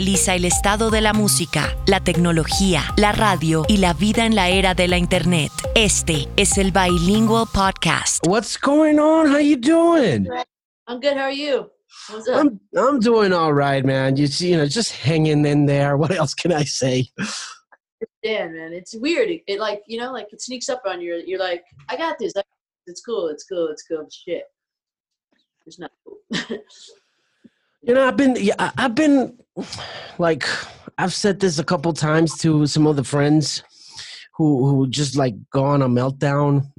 analiza el estado de la música, la tecnología, la radio y la vida en la era de la internet. Este es el Bilingual Podcast. What's going on? How you doing? I'm good. How are you? What's up? I'm I'm doing all right, man. You see, you know, just hanging in there. What else can I say? yeah, man. It's weird. It, it like you know, like it sneaks up on you. You're like, I got this. It's cool. It's cool. It's cool. Shit. It's not cool. You know, I've been, yeah, I've been, like, I've said this a couple times to some other friends who who just like go on a meltdown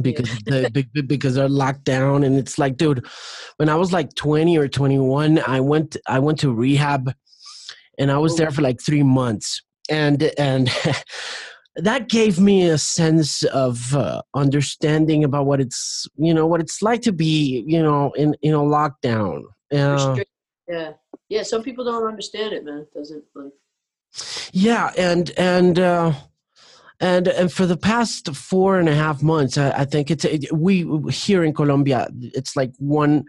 because the be- be- because they're locked down, and it's like, dude, when I was like twenty or twenty one, I went I went to rehab, and I was there for like three months, and and. That gave me a sense of uh, understanding about what it's, you know, what it's like to be, you know, in in a lockdown. Restrict- yeah. Yeah. Some people don't understand it, man. It doesn't like. Yeah, and and uh, and and for the past four and a half months, I, I think it's it, we here in Colombia. It's like one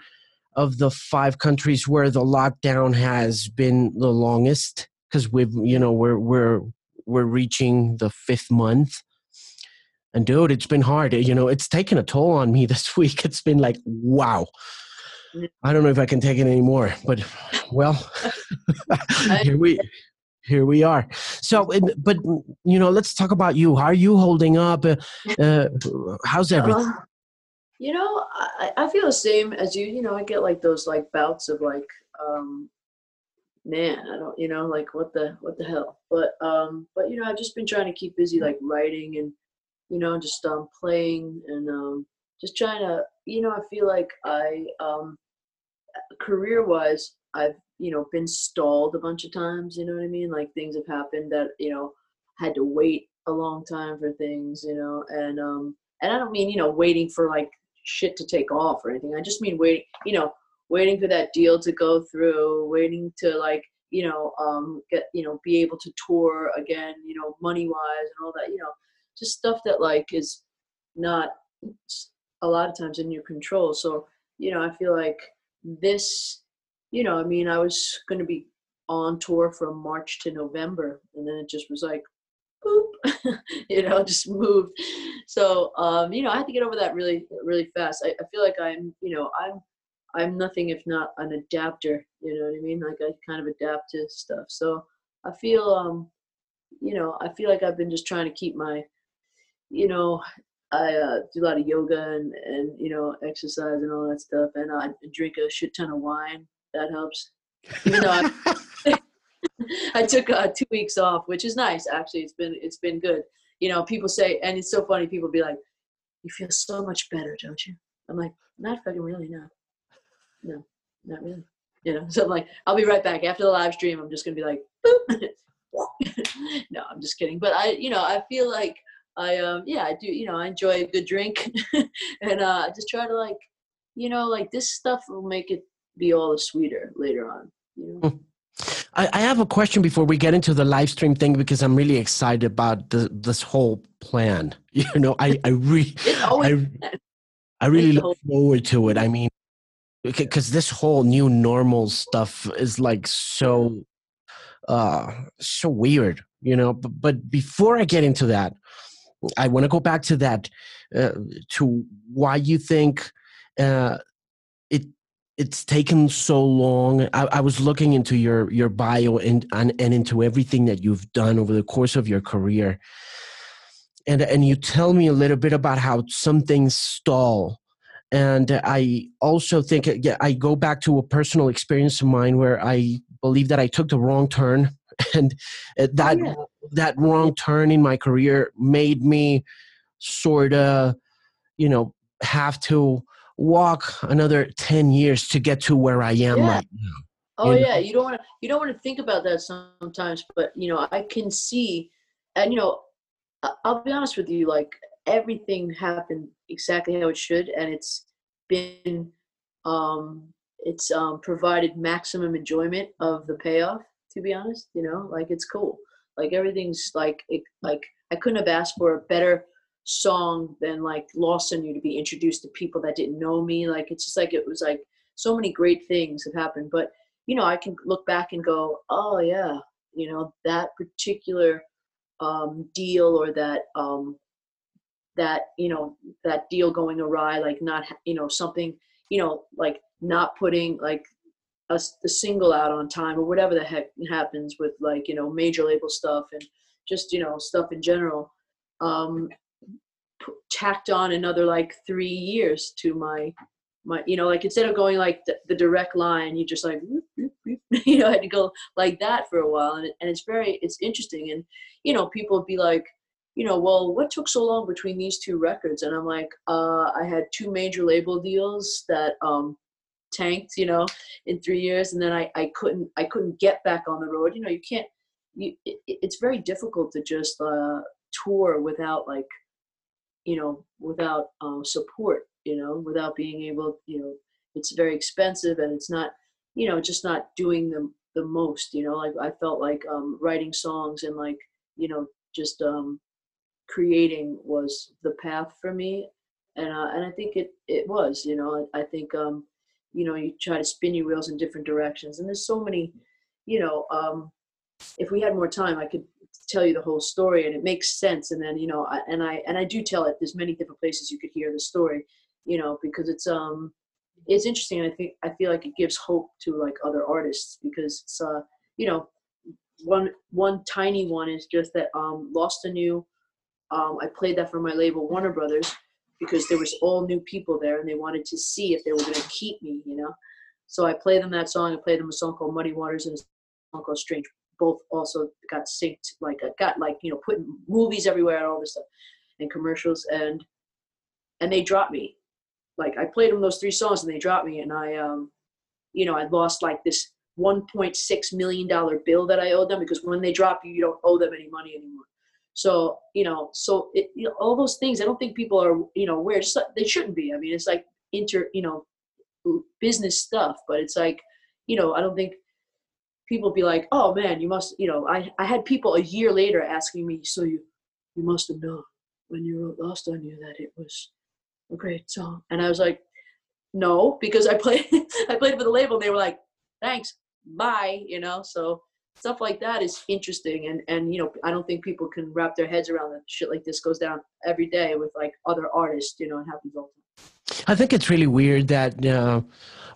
of the five countries where the lockdown has been the longest because we've you know we're we're we're reaching the fifth month. And dude, it's been hard. You know, it's taken a toll on me this week. It's been like, wow. I don't know if I can take it anymore, but well, here we here we are. So, but you know, let's talk about you. How are you holding up? Uh, uh, how's everything? Uh, you know, I, I feel the same as you. You know, I get like those like bouts of like, um, man, I don't, you know, like what the what the hell. But um, but you know, I've just been trying to keep busy, like writing and you know, just um playing and um just trying to, you know, I feel like I um career wise, I've you know been stalled a bunch of times. You know what I mean? Like things have happened that you know had to wait a long time for things. You know, and um and I don't mean you know waiting for like shit to take off or anything. I just mean waiting, you know, waiting for that deal to go through, waiting to like you know um get you know be able to tour again. You know, money wise and all that. You know, just stuff that like is not a lot of times in your control. So you know, I feel like this, you know, I mean, I was going to be on tour from March to November, and then it just was like, boop, you know, just moved. So, um, you know, I had to get over that really, really fast. I, I feel like I'm, you know, I'm, I'm nothing if not an adapter. You know what I mean? Like I kind of adapt to stuff. So I feel, um, you know, I feel like I've been just trying to keep my, you know, I uh, do a lot of yoga and, and you know exercise and all that stuff, and I drink a shit ton of wine. That helps. Even though I, I took uh, two weeks off, which is nice. Actually, it's been it's been good. You know, people say, and it's so funny. People be like, "You feel so much better, don't you?" I'm like, "Not fucking really, no, no, not really." You know, so I'm like, "I'll be right back after the live stream." I'm just gonna be like, Boop. "No, I'm just kidding." But I, you know, I feel like I um yeah, I do, you know, I enjoy a good drink and uh I just try to like, you know, like this stuff will make it be all the sweeter later on. You know? I, I have a question before we get into the live stream thing because I'm really excited about the, this whole plan. You know, I I really I, I really look forward to it. I mean, because this whole new normal stuff is like so uh so weird, you know. But, but before I get into that, I want to go back to that uh, to why you think uh, it it's taken so long. I, I was looking into your your bio and, and and into everything that you've done over the course of your career, and and you tell me a little bit about how some things stall. And I also think yeah, I go back to a personal experience of mine where I believe that I took the wrong turn, and uh, that yeah. That wrong turn in my career made me sort of, you know, have to walk another 10 years to get to where I am Yeah. right now. Oh you know? yeah, you don't want to you don't want to think about that sometimes, but you know I can see, and you know, I'll be honest with you, like everything happened exactly how it should, and it's been, um, it's um, provided maximum enjoyment of the payoff. To be honest, you know, like it's cool. Like everything's like it, like I couldn't have asked for a better song than like Lost on You to be introduced to people that didn't know me. Like it's just like it was like so many great things have happened, but you know, I can look back and go, oh yeah, you know, that particular um, deal or that um, that you know that deal going awry, like not you know something, you know, like not putting like a, the single out on time or whatever the heck happens with like you know major label stuff and just you know stuff in general. Um, p- tacked on another like three years to my my you know like instead of going like the, the direct line you just like you know I had to go like that for a while and, and it's very it's interesting and you know people be like you know well what took so long between these two records and i'm like uh i had two major label deals that um tanked you know in three years and then i i couldn't i couldn't get back on the road. You know you can't you it, it- it's very difficult to just uh tour without like you know without um, support you know without being able you know it's very expensive and it's not you know just not doing the the most you know like i felt like um writing songs and like you know just um creating was the path for me. And uh, and i think it it was you know i, I think um you know you try to spin your wheels in different directions. And there's so many you know um if we had more time i could tell you the whole story and it makes sense. And then you know I, and i and i do tell it. There's many different places you could hear the story you know because it's um it's interesting. I think i feel like it gives hope to like other artists because it's uh you know one one tiny one is just that um lost on you um i played that for my label warner brothers because there was all new people there and they wanted to see if they were going to keep me you know? So i played them that song i played them a song called muddy waters and a song called strange both also got synced like uh, got like you know put movies everywhere and all this stuff and commercials and and they dropped me. Like i played them those three songs and they dropped me and i um you know i lost like this 1.6 million dollar bill that i owed them because when they drop you you don't owe them any money anymore so you know so it, you know, all those things i don't think people are you know just they shouldn't be. I mean it's like inter you know business stuff but it's like you know i don't think people be like oh man you must you know i i had people a year later asking me so you you must have known when you wrote lost on you that it was a great song? And i was like no because i played i played for the label and they were like thanks bye you know so stuff like that is interesting and and you know i don't think people can wrap their heads around that shit like this goes down every day with like other artists you know and happens all I think it's really weird that, uh,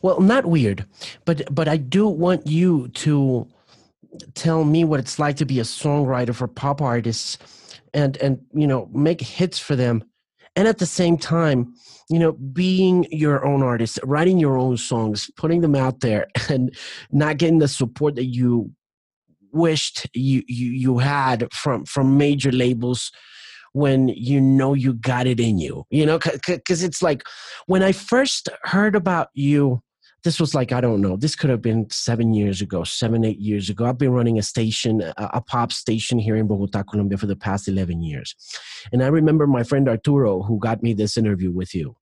well, not weird, but but I do want you to tell me what it's like to be a songwriter for pop artists, and and you know make hits for them, and at the same time, you know, being your own artist, writing your own songs, putting them out there, and not getting the support that you wished you you, you had from from major labels when you know you got it in you you know because it's like when i first heard about you this was like i don't know this could have been seven years ago seven eight years ago. I've been running a station a, pop station here in bogota colombia for the past 11 years. And i remember my friend arturo who got me this interview with you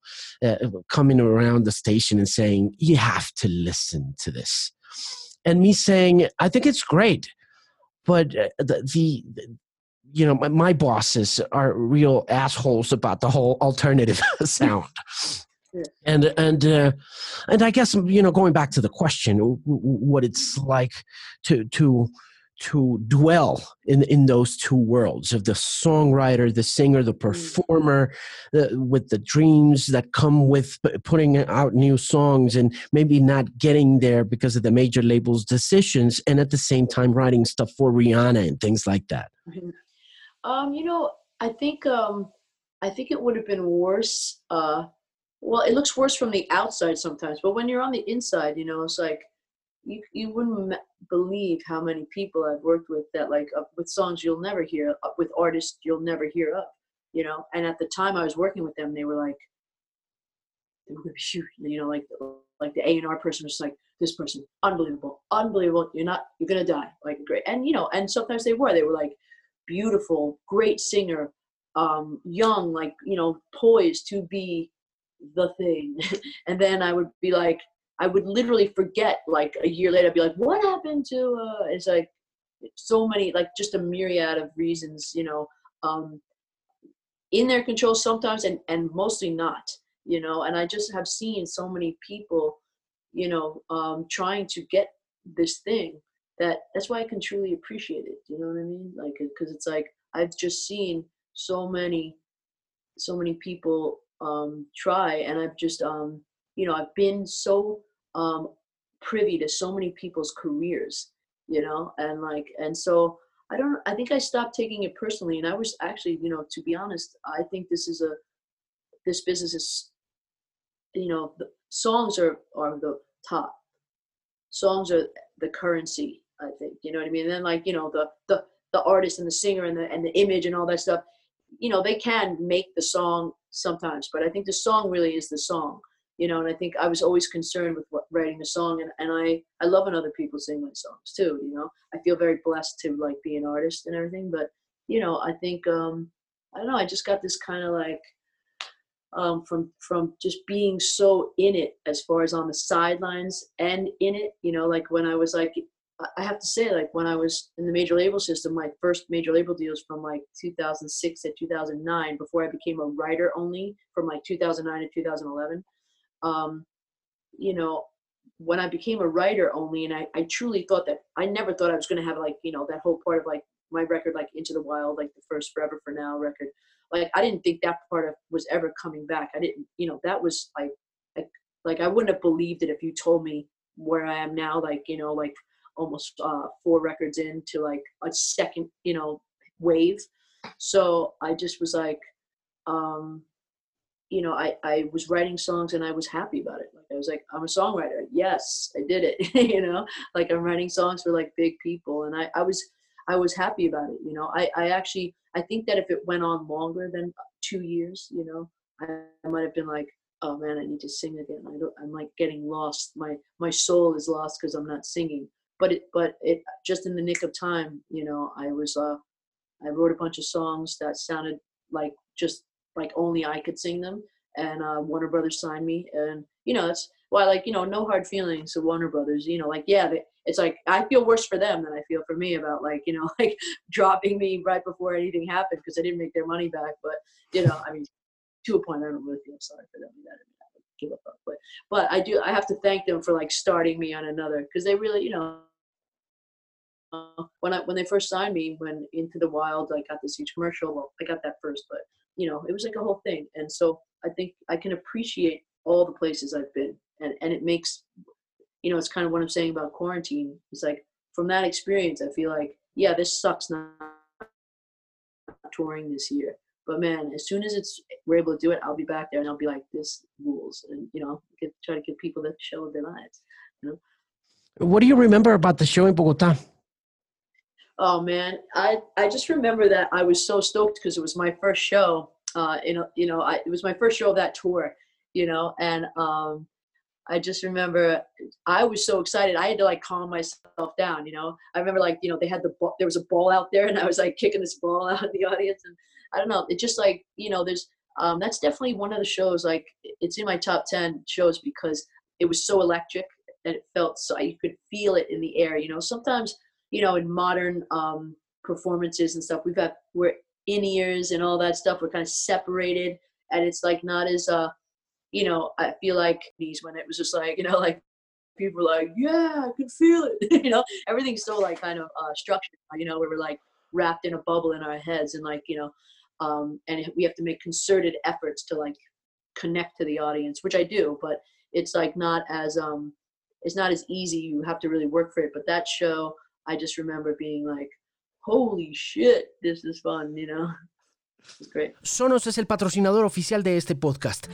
uh, coming around the station and saying you have to listen to this. And me saying i think it's great but uh, the, the you know my, my bosses are real assholes about the whole alternative sound Yeah. and and uh, and i guess you know going back to the question w- w- what it's like to to to dwell in in those two worlds of the songwriter the singer the performer uh, with the dreams that come with putting out new songs and maybe not getting there because of the major labels decisions and at the same time writing stuff for rihanna and things like that Um, you know, I think um, I think it would have been worse. Uh, well, it looks worse from the outside sometimes, but when you're on the inside, you know, it's like you you wouldn't believe how many people I've worked with that like uh, with songs you'll never hear, uh, with artists you'll never hear of, you know. And at the time I was working with them, they were like, they were gonna shoot, you know, like like the A and R person was like, this person, unbelievable, unbelievable. You're not, you're gonna die. Like great, and you know, and sometimes they were. They were like beautiful, great singer, um, young, like you know, poised to be the thing. and then I would be like, I would literally forget. Like a year later, I'd be like, what happened to? Uh, it's like so many, like just a myriad of reasons, you know, um, in their control sometimes, and and mostly not you know and i just have seen so many people you know um, trying to get this thing that that's why i can truly appreciate it you know what i mean like because it's like i've just seen so many so many people um, try and i've just um, you know i've been so um, privy to so many people's careers you know? And like and so i don't i think i stopped taking it personally and i was actually you know to be honest i think this is a this business is you know the songs are are the top. Songs are the currency i think you know what i mean? And then like you know the the the artist and the singer and the and the image and all that stuff you know they can make the song sometimes but i think the song really is the song you know and i think i was always concerned with what, writing a song and, and i i love when other people sing my songs too you know? I feel very blessed to like be an artist and everything but you know i think um i don't know i just got this kind of like um, from from just being so in it as far as on the sidelines and in it you know? Like when i was like i have to say like when i was in the major label system my first major label deals from like 2006 to 2009 before i became a writer only from like 2009 to 2011 um, you know when i became a writer only and I, I truly thought that i never thought i was going to have like you know that whole part of like my record like into the wild like the first forever for now record like I didn't think that part of was ever coming back. I didn't, you know, that was like, like, like I wouldn't have believed it if you told me where I am now, like, you know, like almost uh, four records into like a second, you know, wave. So I just was like, um, you know, I, I was writing songs and I was happy about it. Like I was like, I'm a songwriter. Yes, I did it. you know, like I'm writing songs for like big people. And I, I was, I was happy about it. You know, I, I actually, I think that if it went on longer than two years, you know, I, I might have been like, oh man, I need to sing again. I don't, I'm like getting lost. My my soul is lost because I'm not singing. But it, but it, just in the nick of time, you know, I was, uh, I wrote a bunch of songs that sounded like just like only I could sing them, and uh, Warner Brothers signed me, and you know, it's why like you know, no hard feelings to Warner Brothers. You know, like yeah, they, it's like I feel worse for them than I feel for me about like you know like dropping me right before anything happened because I didn't make their money back. But you know, I mean, to a point, I don't really feel sorry for them. That give up, but but I do. I have to thank them for like starting me on another because they really, you know. Uh, when I when they first signed me, when Into the Wild, I got this huge commercial. Well, I got that first, but you know, it was like a whole thing. And so I think I can appreciate all the places I've been, and and it makes you know, it's kind of what I'm saying about quarantine. It's like from that experience, I feel like, yeah, this sucks not touring this year. But man, as soon as it's we're able to do it, I'll be back there and I'll be like, this rules, and you know, get, try to give people the show of their lives. You know. What do you remember about the show in Bogota? Oh man, I I just remember that I was so stoked because it was my first show. Uh, you know, you know, I, it was my first show of that tour. You know, and um, I just remember I was so excited. I had to like calm myself down, you know. I remember like, you know, they had the ball, there was a ball out there and I was like kicking this ball out in the audience and I don't know, it just like, you know, there's um that's definitely one of the shows like it's in my top 10 shows because it was so electric and it felt so you could feel it in the air, you know. Sometimes, you know, in modern um performances and stuff, we've got we're in ears and all that stuff, we're kind of separated and it's like not as uh you know, I feel like these when it was just like, you know, like people were like, yeah, I can feel it. you know, everything's so like kind of uh, structured, you know, where we're like wrapped in a bubble in our heads and like, you know, um, and we have to make concerted efforts to like connect to the audience, which I do, but it's like not as, um, it's not as easy. You have to really work for it. But that show, I just remember being like, holy shit, this is fun, you know? It's great. Sonos es el patrocinador oficial de este podcast.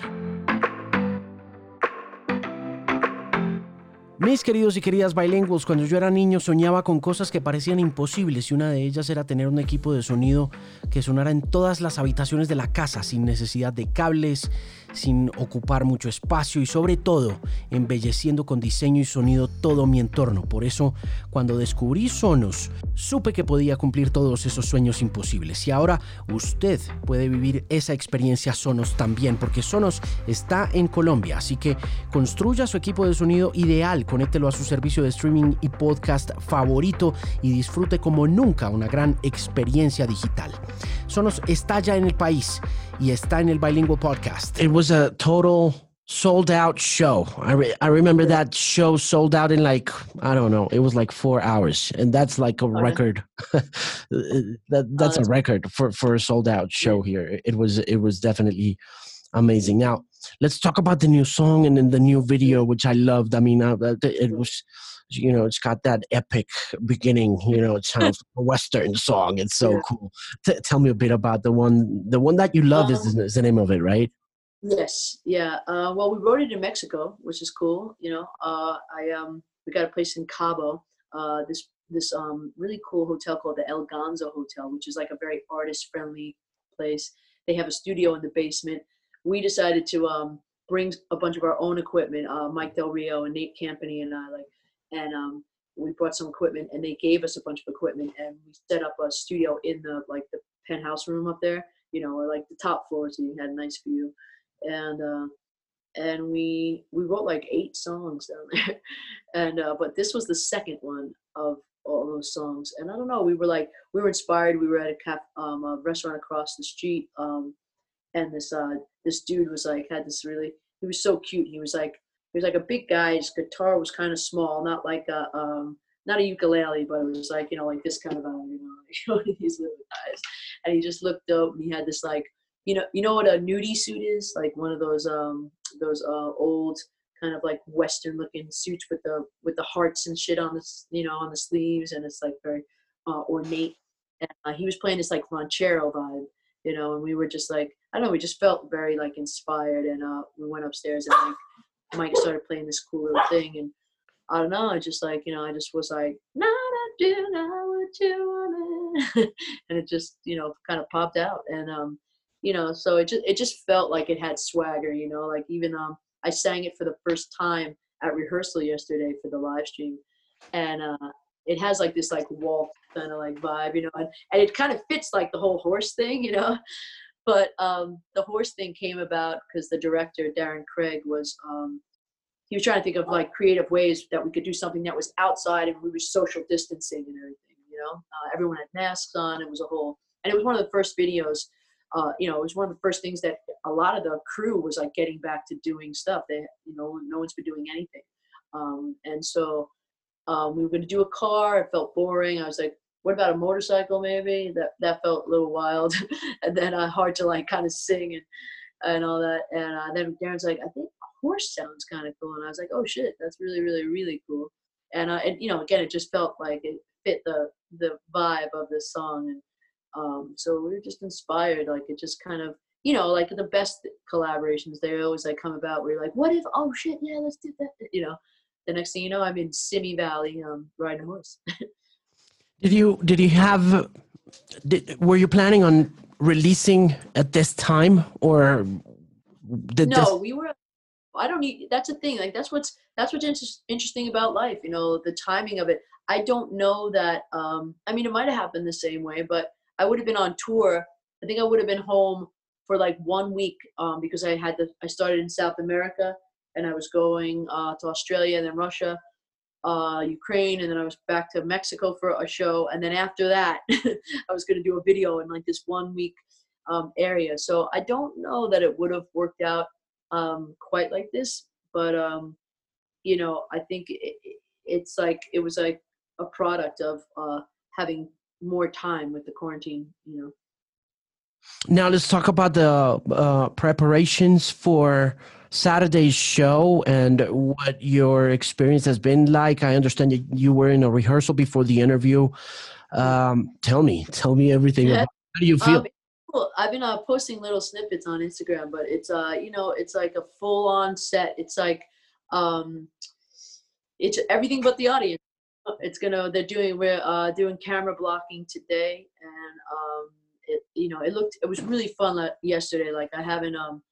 Mis queridos y queridas bilingües, cuando yo era niño soñaba con cosas que parecían imposibles y una de ellas era tener un equipo de sonido que sonara en todas las habitaciones de la casa sin necesidad de cables, sin ocupar mucho espacio y sobre todo embelleciendo con diseño y sonido todo mi entorno. Por eso, cuando descubrí Sonos, supe que podía cumplir todos esos sueños imposibles. Y ahora usted puede vivir esa experiencia Sonos también, porque Sonos está en Colombia, así que construya su equipo de sonido ideal conéctelo a su servicio de streaming y podcast favorito y disfrute como nunca una gran experiencia digital. Sonos está ya en el país y está en el Bilingual Podcast. It was a total sold out show. I, re I remember that show sold out in like, I don't know, it was like four hours. And that's like a record. that, that's a record for, for a sold out show here. It was, it was definitely amazing. Now, let's talk about the new song and then the new video, which I loved. I mean, uh, it was, you know, it's got that epic beginning. You know, it sounds like a western song. It's so yeah. cool. T- tell me a bit about the one. The one that you love um, is, is, the name of it, right? Yes. Yeah. Uh, well, we wrote it in Mexico, which is cool. You know, uh, I um, we got a place in Cabo. Uh, this this um really cool hotel called the El Ganzo Hotel, which is like a very artist friendly place. They have a studio in the basement we decided to um, bring a bunch of our own equipment. Uh, Mike Del Rio and Nate Campany and I like, and um, we brought some equipment, and they gave us a bunch of equipment, and we set up a studio in the like the penthouse room up there, you know, or like the top floor, so you had a nice view, and uh, and we we wrote like eight songs down there, and uh, but this was the second one of all those songs, and I don't know, we were like we were inspired. We were at a cap um, a restaurant across the street. Um, and this uh this dude was like had this really he was so cute. He was like he was like a big guy. His guitar was kind of small, not like a um not a ukulele, but it was like you know like this kind of a you know like these little guys. And he just looked dope, and he had this like you know you know what a nudie suit is like one of those um those uh old kind of like western looking suits with the with the hearts and shit on the you know on the sleeves and it's like very uh, ornate and uh, he was playing this like ranchero vibe you know and we were just like I don't know, we just felt very like inspired, and uh, we went upstairs and like Mike started playing this cool little thing, and I don't know, I just like you know, I just was like, "Not I do not what you want," and it just you know kind of popped out, and um, you know, so it just it just felt like it had swagger, you know, like even um, I sang it for the first time at rehearsal yesterday for the live stream, and uh, it has like this like wall kind of like vibe, you know, and, and it kind of fits like the whole horse thing, you know but um, the horse thing came about because the director Darren Craig was um, he was trying to think of like creative ways that we could do something that was outside and we were social distancing and everything. You know, uh, everyone had masks on. It was a whole, and it was one of the first videos. Uh, you know, it was one of the first things that a lot of the crew was like getting back to doing stuff. They, you know, no one's been doing anything, um, and so um, we were going to do a car. It felt boring. I was like, what about a motorcycle maybe that that felt a little wild and then uh, hard to like kind of sing and and all that and uh, then darren's like i think a horse sounds kind of cool and i was like oh shit that's really really really cool and uh, and you know again it just felt like it fit the the vibe of this song and um, so we were just inspired like it just kind of you know like the best collaborations they always like come about where you're like what if oh shit yeah let's do that you know the next thing you know i'm in simi valley um, riding a horse. Did you did you have did, were you planning on releasing at this time or did no this... we were i don't need that's the thing like that's what's that's what's inter- interesting about life you know the timing of it. I don't know that um i mean it might have happened the same way but i would have been on tour. I think i would have been home for like one week um because i had the i started in south america and i was going uh to australia and then russia uh, Ukraine, and then I was back to Mexico for a show, and then after that, I was going to do a video in like this one week um, area. So I don't know that it would have worked out um, quite like this, but um, you know, I think it, it's like it was like a product of uh, having more time with the quarantine. You know. Now let's talk about the uh, preparations for Saturday's show and what your experience has been like. I understand that you were in a rehearsal before the interview. Um, tell me, tell me everything. About, how do you feel? Um, cool. I've been uh, posting little snippets on Instagram, but it's uh, you know, it's like a full-on set. It's like, um, it's everything but the audience. It's gonna they're doing we're uh, doing camera blocking today, and um, it you know it looked it was really fun like, yesterday. Like I haven't um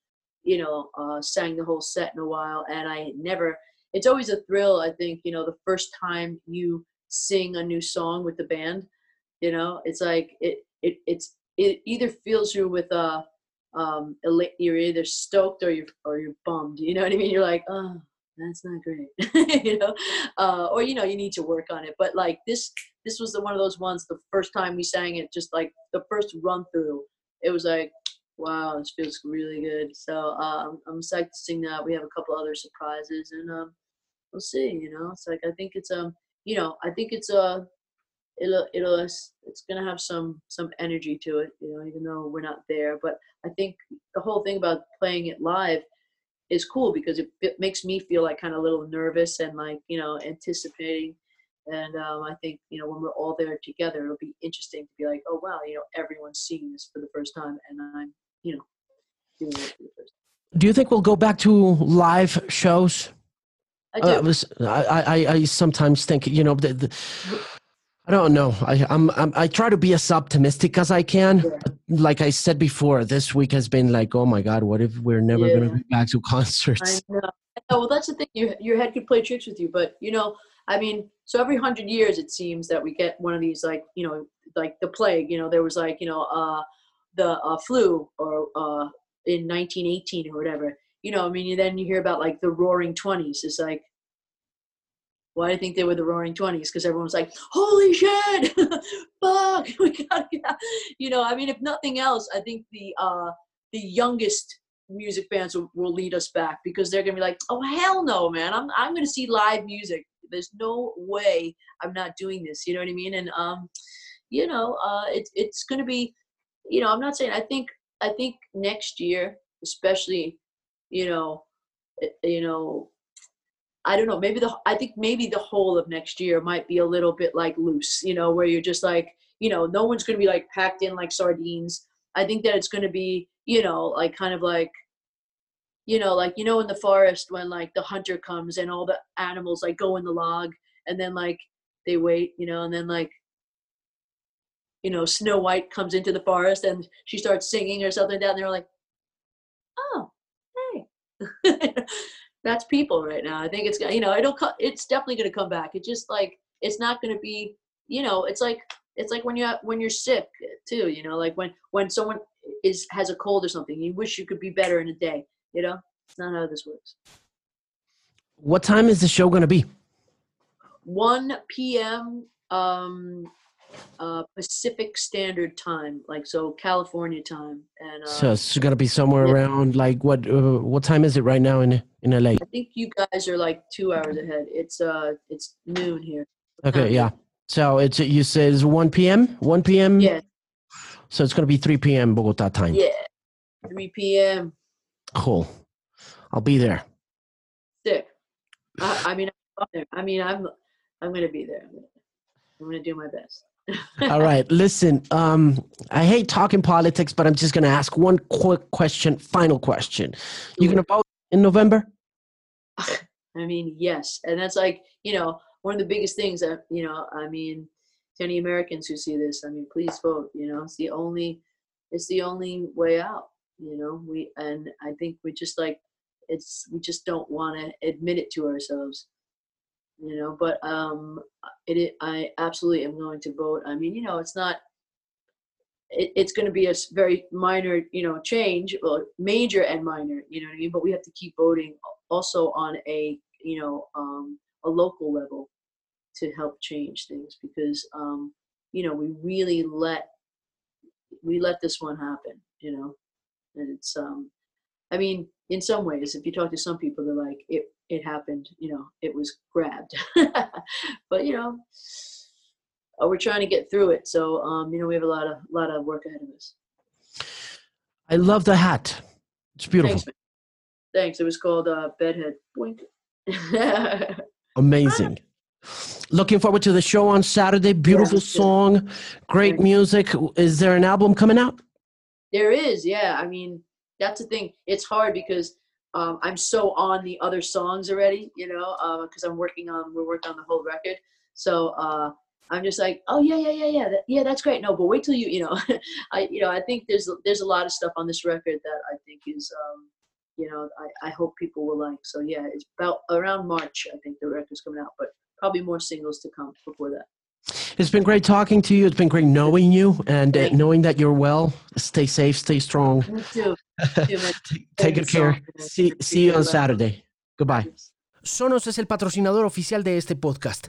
you know uh, sang the whole set in a while, and I never. It's always a thrill. I think you know the first time you sing a new song with the band. You know, it's like it it it's it either fills you with a um you're either stoked or you're or you're bummed. You know what I mean? You're like, oh, that's not great. you know, uh, or you know, you need to work on it. But like this, this was the one of those ones. The first time we sang it, just like the first run through, it was like, wow, this feels really good. So um, I'm psyched to sing that. We have a couple other surprises, and um, we'll see. You know, it's like I think it's um, you know, I think it's a uh, it'll it'll it's gonna have some some energy to it you know even though we're not there but i think the whole thing about playing it live is cool because it, it makes me feel like kind of a little nervous and like you know anticipating. And um, i think you know when we're all there together it'll be interesting to be like oh wow you know everyone's seeing this for the first time and i'm you know doing it for the first time. Do you think we'll go back to live shows? I do. Uh, was, I, I, I sometimes think, you know, the, the, I don't know. I, I'm, I'm, i try to be as optimistic as I can. Yeah. Like I said before, this week has been like, oh my god, what if we're never yeah. going to be back to concerts? I know. Well, that's the thing. Your your head could play tricks with you, but you know, I mean, so every hundred years it seems that we get one of these, like you know, like the plague. You know, there was like you know, uh, the uh, flu or uh, in 1918 or whatever. You know, I mean, then you hear about like the Roaring Twenties. It's like why do you think they were the roaring 20s because everyone was like holy shit! Fuck we out. you know i mean if nothing else i think the uh the youngest music fans will, will lead us back because they're gonna be like oh hell no man. I'm, I'm gonna see live music. There's no way i'm not doing this. You know what i mean? And um you know uh it's it's gonna be you know i'm not saying i think i think next year especially you know eh, you know I don't know, maybe the I think maybe the whole of next year might be a little bit like loose, you know, where you're just like, you know, no one's going to be like packed in like sardines. I think that it's going to be, you know, like kind of like you know, like you know in the forest when like the hunter comes and all the animals like go in the log and then like they wait, you know, and then like you know, Snow White comes into the forest and she starts singing or something down there like, oh, hey. that's people right now. I think it's you know it'll it's definitely going to come back. It's just like it's not going to be you know it's like it's like when you when you're sick too. You know like when when someone is has a cold or something, you wish you could be better in a day. You know, it's not how this works. What time is the show going to be? 1 p.m. Um, uh, Pacific Standard Time, like so California time. And uh, so it's gonna be somewhere yeah. around like what? Uh, what time is it right now in in LA? I think you guys are like two hours ahead. It's uh, it's noon here. Okay, yeah. So it's you said it's one p.m. One p.m. Yeah. So it's gonna be three p.m. Bogota time. Yeah, three p.m. Cool. I'll be there. Sick. I, I mean, I'm I mean, I'm I'm gonna be there. I'm gonna do my best. All right. Listen, um, I hate talking politics, but I'm just going to ask one quick question, final question. You going to vote in November? I mean, yes. And that's like, you know, one of the biggest things that, you know, I mean, to any Americans who see this, I mean, please vote, you know, it's the only, it's the only way out, you know, we, and I think we just like, it's, we just don't want to admit it to ourselves you know but um it, it, i absolutely am going to vote. I mean you know it's not it, it's going to be a very minor you know change well major and minor you know what i mean? But we have to keep voting also on a you know um a local level to help change things because um you know we really let we let this one happen you know? And it's um i mean in some ways if you talk to some people they're like it it happened you know it was grabbed. But you know uh, we're trying to get through it so um you know we have a lot of lot of work ahead of us. I love the hat. It's beautiful. Thanks, thanks. it was called uh bedhead. Boink. amazing. Looking forward to the show on saturday. Beautiful yeah, song. Great music. Is there an album coming out? There is yeah. I mean that's the thing. It's hard because um, I'm so on the other songs already, you know, because uh, I'm working on we're working on the whole record. So uh, I'm just like, oh yeah, yeah, yeah, yeah, that, yeah, that's great. No, but wait till you, you know, I, you know, I think there's there's a lot of stuff on this record that I think is, um, you know, I, I hope people will like. So yeah, it's about around March. I think the record's coming out, but probably more singles to come before that. It's been great talking to you. It's been great knowing you and uh, knowing that you're well. Stay safe, stay strong. Me too. Take good care. See, see you on Saturday. Goodbye. Sonos es el patrocinador oficial de este podcast.